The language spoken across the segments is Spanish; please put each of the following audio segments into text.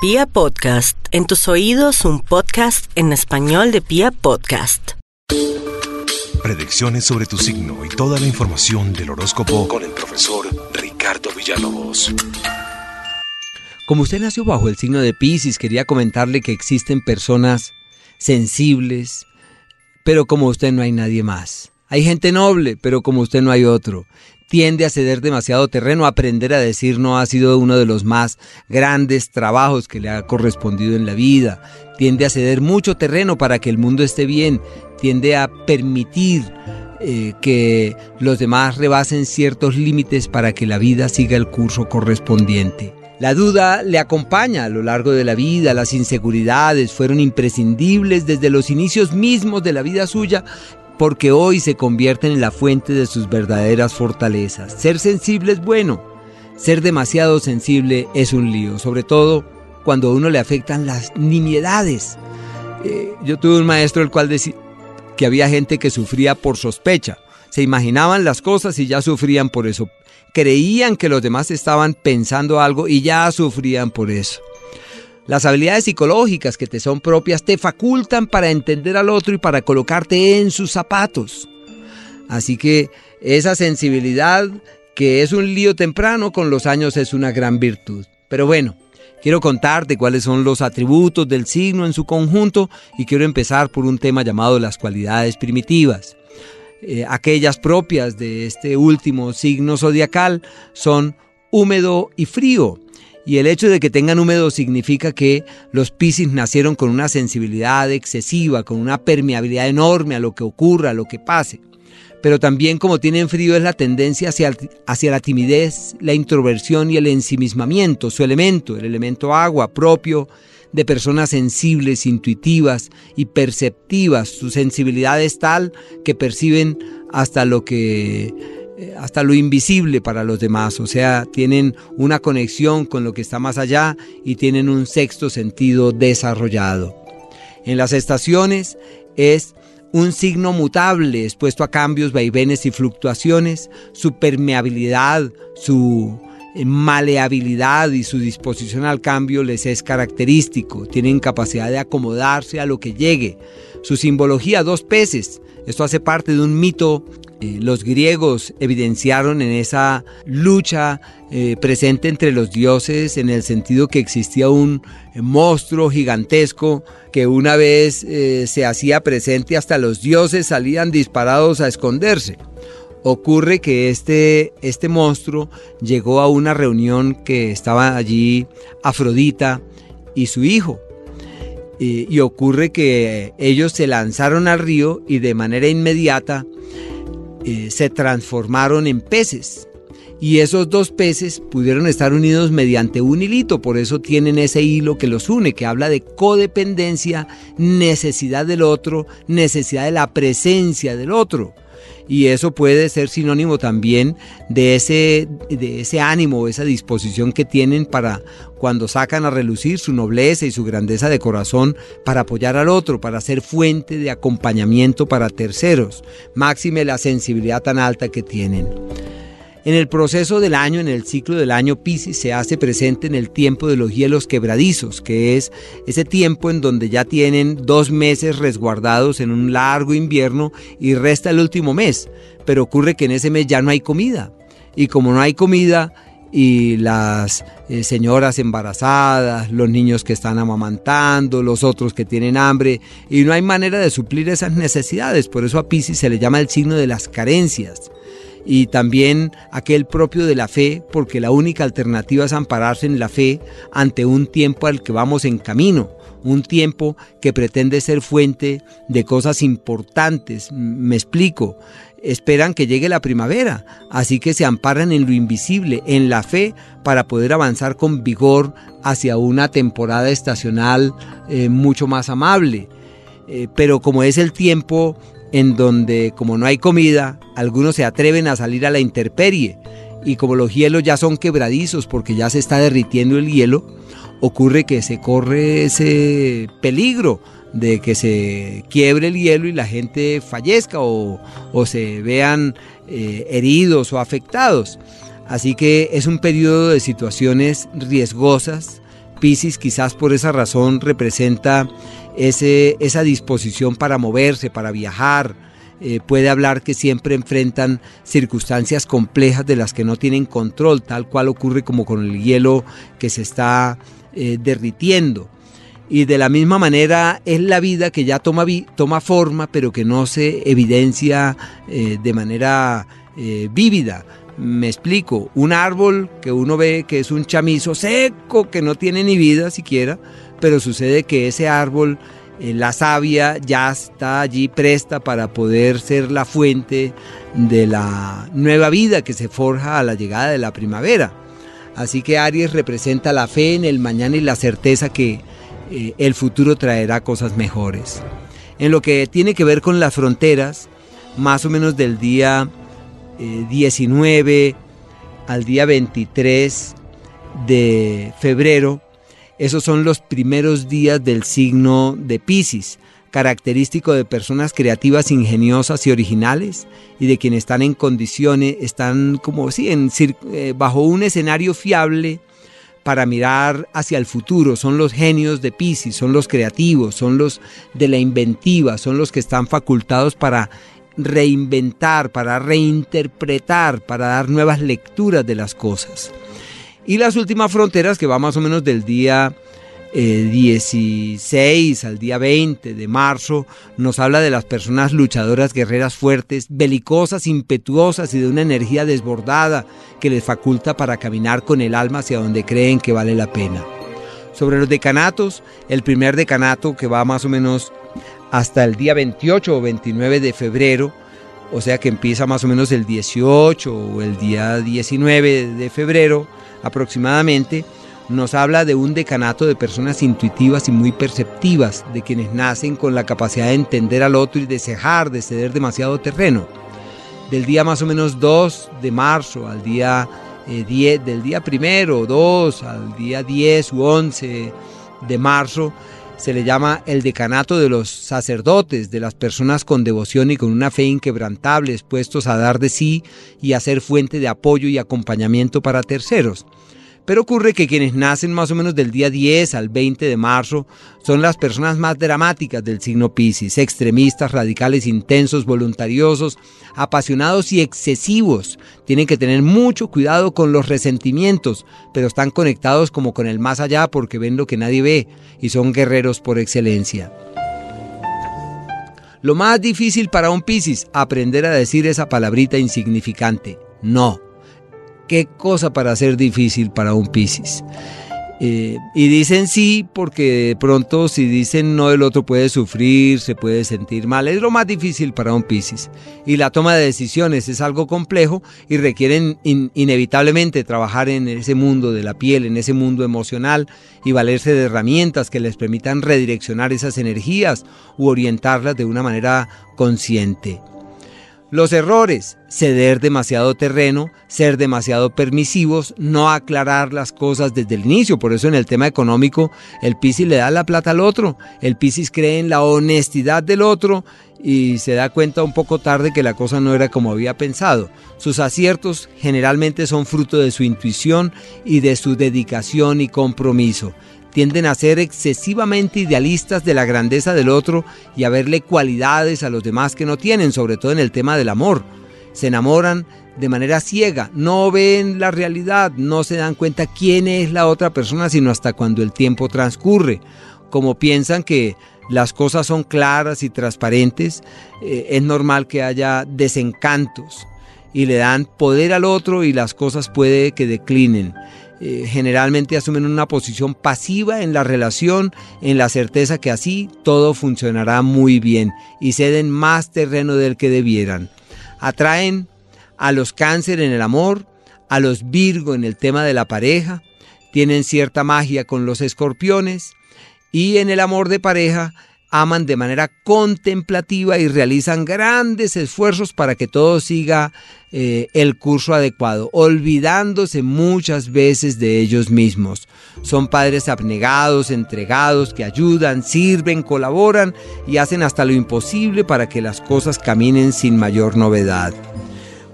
Pia Podcast, en tus oídos un podcast en español de Pia Podcast. Predicciones sobre tu signo y toda la información del horóscopo con el profesor Ricardo Villalobos. Como usted nació bajo el signo de Pisces, quería comentarle que existen personas sensibles, pero como usted no hay nadie más. Hay gente noble, pero como usted no hay otro tiende a ceder demasiado terreno. Aprender a decir no ha sido uno de los más grandes trabajos que le ha correspondido en la vida. Tiende a ceder mucho terreno para que el mundo esté bien. Tiende a permitir eh, que los demás rebasen ciertos límites para que la vida siga el curso correspondiente. La duda le acompaña a lo largo de la vida, las inseguridades fueron imprescindibles desde los inicios mismos de la vida suya porque hoy se convierten en la fuente de sus verdaderas fortalezas. Ser sensible es bueno, ser demasiado sensible es un lío, sobre todo cuando a uno le afectan las nimiedades. Eh, yo tuve un maestro el cual decía que había gente que sufría por sospecha, se imaginaban las cosas y ya sufrían por eso, creían que los demás estaban pensando algo y ya sufrían por eso. Las habilidades psicológicas que te son propias te facultan para entender al otro y para colocarte en sus zapatos. Así que esa sensibilidad que es un lío temprano con los años es una gran virtud. Pero bueno, quiero contarte cuáles son los atributos del signo en su conjunto y quiero empezar por un tema llamado las cualidades primitivas. Eh, aquellas propias de este último signo zodiacal son húmedo y frío. Y el hecho de que tengan húmedo significa que los Piscis nacieron con una sensibilidad excesiva, con una permeabilidad enorme a lo que ocurra, a lo que pase. Pero también como tienen frío es la tendencia hacia, la timidez, la introversión y el ensimismamiento, su elemento, el elemento agua propio de personas sensibles, intuitivas y perceptivas. Su sensibilidad es tal que perciben hasta lo que hasta lo invisible para los demás, o sea, tienen una conexión con lo que está más allá y tienen un sexto sentido desarrollado. En las estaciones es un signo mutable expuesto a cambios, vaivenes y fluctuaciones, su permeabilidad, su eh, maleabilidad y su disposición al cambio les es característico, tienen capacidad de acomodarse a lo que llegue. Su simbología, dos peces, esto hace parte de un mito eh, los griegos evidenciaron en esa lucha eh, presente entre los dioses en el sentido que existía un monstruo gigantesco que una vez eh, se hacía presente hasta los dioses salían disparados a esconderse. Ocurre que este, este monstruo llegó a una reunión que estaba allí Afrodita y su hijo. y ocurre que ellos se lanzaron al río y de manera inmediata eh, se transformaron en peces. Y esos dos peces pudieron estar unidos mediante un hilito, por eso tienen ese hilo que los une, que habla de codependencia, necesidad del otro, necesidad de la presencia del otro y eso puede ser sinónimo también de ese, de ese ánimo, esa disposición que tienen para cuando sacan a relucir su nobleza y su grandeza de corazón para apoyar al otro, para ser fuente de acompañamiento para terceros, máxime la sensibilidad tan alta que tienen. En el proceso del año, en el ciclo del año Pisces, se hace presente en el tiempo de los hielos quebradizos, que es ese tiempo en donde ya tienen dos meses resguardados en un largo invierno y resta el último mes. Pero ocurre que en ese mes ya no hay comida. Y como no hay comida, y las eh, señoras embarazadas, los niños que están amamantando, los otros que tienen hambre, y no hay manera de suplir esas necesidades. Por eso a Pisces se le llama el signo de las carencias y también aquel propio de la fe, porque la única alternativa es ampararse en la fe ante un tiempo al que vamos en camino, un tiempo que pretende ser fuente de cosas importantes. Me explico, esperan que llegue la primavera, así que se amparan en lo invisible, en la fe, para poder avanzar con vigor hacia una temporada estacional eh, mucho más amable. Eh, pero como es el tiempo en donde como no hay comida, algunos se atreven a salir a la intemperie y como los hielos ya son quebradizos porque ya se está derritiendo el hielo, ocurre que se corre ese peligro de que se quiebre el hielo y la gente fallezca o, se vean eh, heridos o afectados. Así que es un periodo de situaciones riesgosas, Piscis quizás por esa razón representa esa disposición para moverse, para viajar. Eh, puede hablar que siempre enfrentan circunstancias complejas de las que no tienen control, tal cual ocurre como con el hielo que se está eh, derritiendo. Y de la misma manera es la vida que ya toma, toma forma, pero que no se evidencia eh, de manera vívida. Me explico, un árbol que uno ve que es un chamizo seco, que no tiene ni vida siquiera, pero sucede que ese árbol, eh, la savia ya está allí presta para poder ser la fuente de la nueva vida que se forja a la llegada de la primavera. Así que Aries representa la fe en el mañana y la certeza que eh, el futuro traerá cosas mejores. En lo que tiene que ver con las fronteras, más o menos del día 19 al día 23 de febrero. Esos son los primeros días del signo de Pisces, característico de personas creativas, ingeniosas y originales, y de quienes están en condiciones, están como si en, eh, bajo un escenario fiable para mirar hacia el futuro. Son los genios de Pisces, son los creativos, son los de la inventiva, son los que están facultados para reinventar, para reinterpretar, para dar nuevas lecturas de las cosas. Y las últimas fronteras, que va más o menos del día 16 eh, al día 20 de marzo, nos habla de las personas luchadoras, guerreras fuertes, belicosas, impetuosas y de una energía desbordada que les faculta para caminar con el alma hacia donde creen que vale la pena. Sobre los decanatos, el primer decanato que va más o menos hasta el día 28 o 29 de febrero, o sea que empieza más o menos el 18 o el día 19 de febrero aproximadamente, nos habla de un decanato de personas intuitivas y muy perceptivas, de quienes nacen con la capacidad de entender al otro y de cejar, de ceder demasiado terreno. Del día más o menos 2 de marzo al día 10, eh, del día primero, 2 al día 10 u 11 de marzo, se le llama el decanato de los sacerdotes, de las personas con devoción y con una fe inquebrantable, expuestos a dar de sí y a ser fuente de apoyo y acompañamiento para terceros. Pero ocurre que quienes nacen más o menos del día 10 al 20 de marzo son las personas más dramáticas del signo Pisces, extremistas, radicales, intensos, voluntariosos, apasionados y excesivos. Tienen que tener mucho cuidado con los resentimientos, pero están conectados como con el más allá porque ven lo que nadie ve y son guerreros por excelencia. Lo más difícil para un Pisces, aprender a decir esa palabrita insignificante, no qué cosa para ser difícil para un Piscis. Eh, y dicen sí porque de pronto si dicen no el otro puede sufrir, se puede sentir mal. Es lo más difícil para un Piscis. Y la toma de decisiones es algo complejo y requieren inevitablemente trabajar en ese mundo de la piel, en ese mundo emocional y valerse de herramientas que les permitan redireccionar esas energías u orientarlas de una manera consciente. Los errores, ceder demasiado terreno, ser demasiado permisivos, no aclarar las cosas desde el inicio. Por eso en el tema económico el Piscis le da la plata al otro, el Piscis cree en la honestidad del otro y se da cuenta un poco tarde que la cosa no era como había pensado. Sus aciertos generalmente son fruto de su intuición y de su dedicación y compromiso tienden a ser excesivamente idealistas de la grandeza del otro y a verle cualidades a los demás que no tienen, sobre todo en el tema del amor. Se enamoran de manera ciega, no ven la realidad, no se dan cuenta quién es la otra persona sino hasta cuando el tiempo transcurre. Como piensan que las cosas son claras y transparentes, eh, es normal que haya desencantos y le dan poder al otro y las cosas puede que declinen. Eh, generalmente asumen una posición pasiva en la relación, en la certeza que así todo funcionará muy bien y ceden más terreno del que debieran. Atraen a los cáncer en el amor, a los virgo en el tema de la pareja, tienen cierta magia con los escorpiones y en el amor de pareja aman de manera contemplativa y realizan grandes esfuerzos para que todo siga eh, el curso adecuado, olvidándose muchas veces de ellos mismos. Son padres abnegados, entregados, que ayudan, sirven, colaboran y hacen hasta lo imposible para que las cosas caminen sin mayor novedad.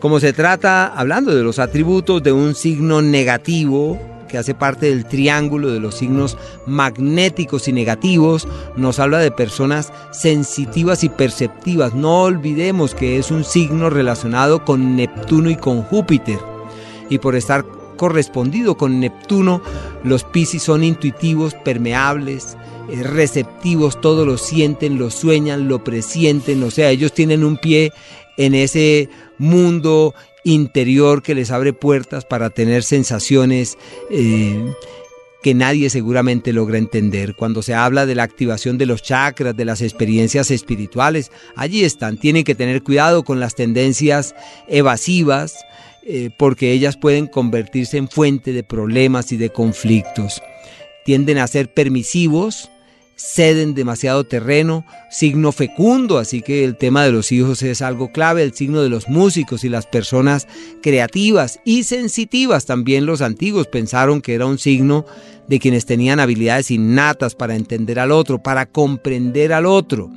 Como se trata, hablando de los atributos de un signo negativo, que hace parte del triángulo de los signos magnéticos y negativos, nos habla de personas sensitivas y perceptivas. No olvidemos que es un signo relacionado con Neptuno y con Júpiter. Y por estar correspondido con Neptuno, los Piscis son intuitivos, permeables, eh, receptivos, todo lo sienten, lo sueñan, lo presienten, o sea, ellos tienen un pie en ese mundo interior que les abre puertas para tener sensaciones eh, que nadie seguramente logra entender. Cuando se habla de la activación de los chakras, de las experiencias espirituales, allí están. Tienen que tener cuidado con las tendencias evasivas, eh, porque ellas pueden convertirse en fuente de problemas y de conflictos. Tienden a ser permisivos, ceden demasiado terreno, signo fecundo, así que el tema de los hijos es algo clave, el signo de los músicos y las personas creativas y sensitivas. También los antiguos pensaron que era un signo de quienes tenían habilidades innatas para entender al otro, para comprender al otro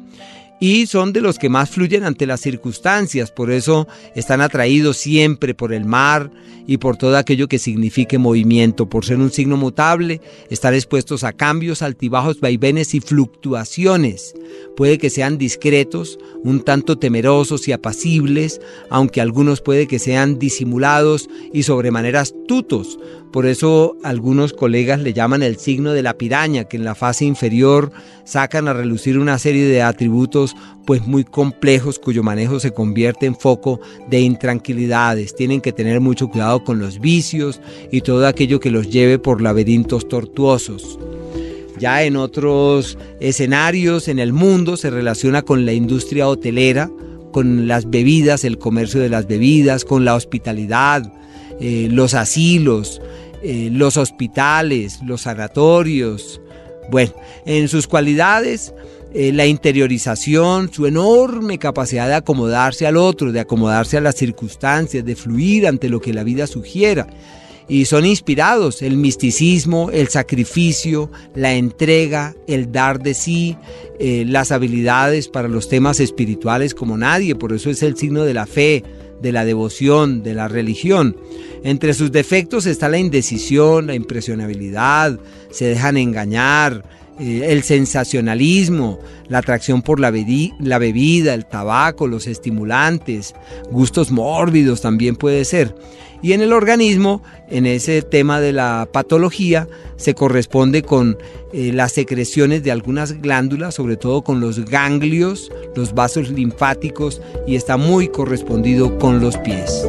y son de los que más fluyen ante las circunstancias, por eso están atraídos siempre por el mar y por todo aquello que signifique movimiento, por ser un signo mutable, estar expuestos a cambios, altibajos, vaivenes y fluctuaciones. Puede que sean discretos, un tanto temerosos y apacibles, aunque algunos puede que sean disimulados y sobremanera astutos. Por eso algunos colegas le llaman el signo de la piraña, que en la fase inferior sacan a relucir una serie de atributos pues muy complejos cuyo manejo se convierte en foco de intranquilidades. Tienen que tener mucho cuidado con los vicios y todo aquello que los lleve por laberintos tortuosos. Ya en otros escenarios en el mundo se relaciona con la industria hotelera, con las bebidas, el comercio de las bebidas, con la hospitalidad, eh, los asilos, eh, los hospitales, los sanatorios. Bueno, en sus cualidades, eh, la interiorización, su enorme capacidad de acomodarse al otro, de acomodarse a las circunstancias, de fluir ante lo que la vida sugiera. Y son inspirados el misticismo, el sacrificio, la entrega, el dar de sí, las habilidades para los temas espirituales como nadie. Por eso es el signo de la fe, de la devoción, de la religión. Entre sus defectos está la indecisión, la impresionabilidad, se dejan engañar, eh, el sensacionalismo, la atracción por la, bebida, el tabaco, los estimulantes, gustos mórbidos también puede ser. Y en el organismo, en ese tema de la patología, se corresponde con eh, las secreciones de algunas glándulas, sobre todo con los ganglios, los vasos linfáticos y está muy correspondido con los pies.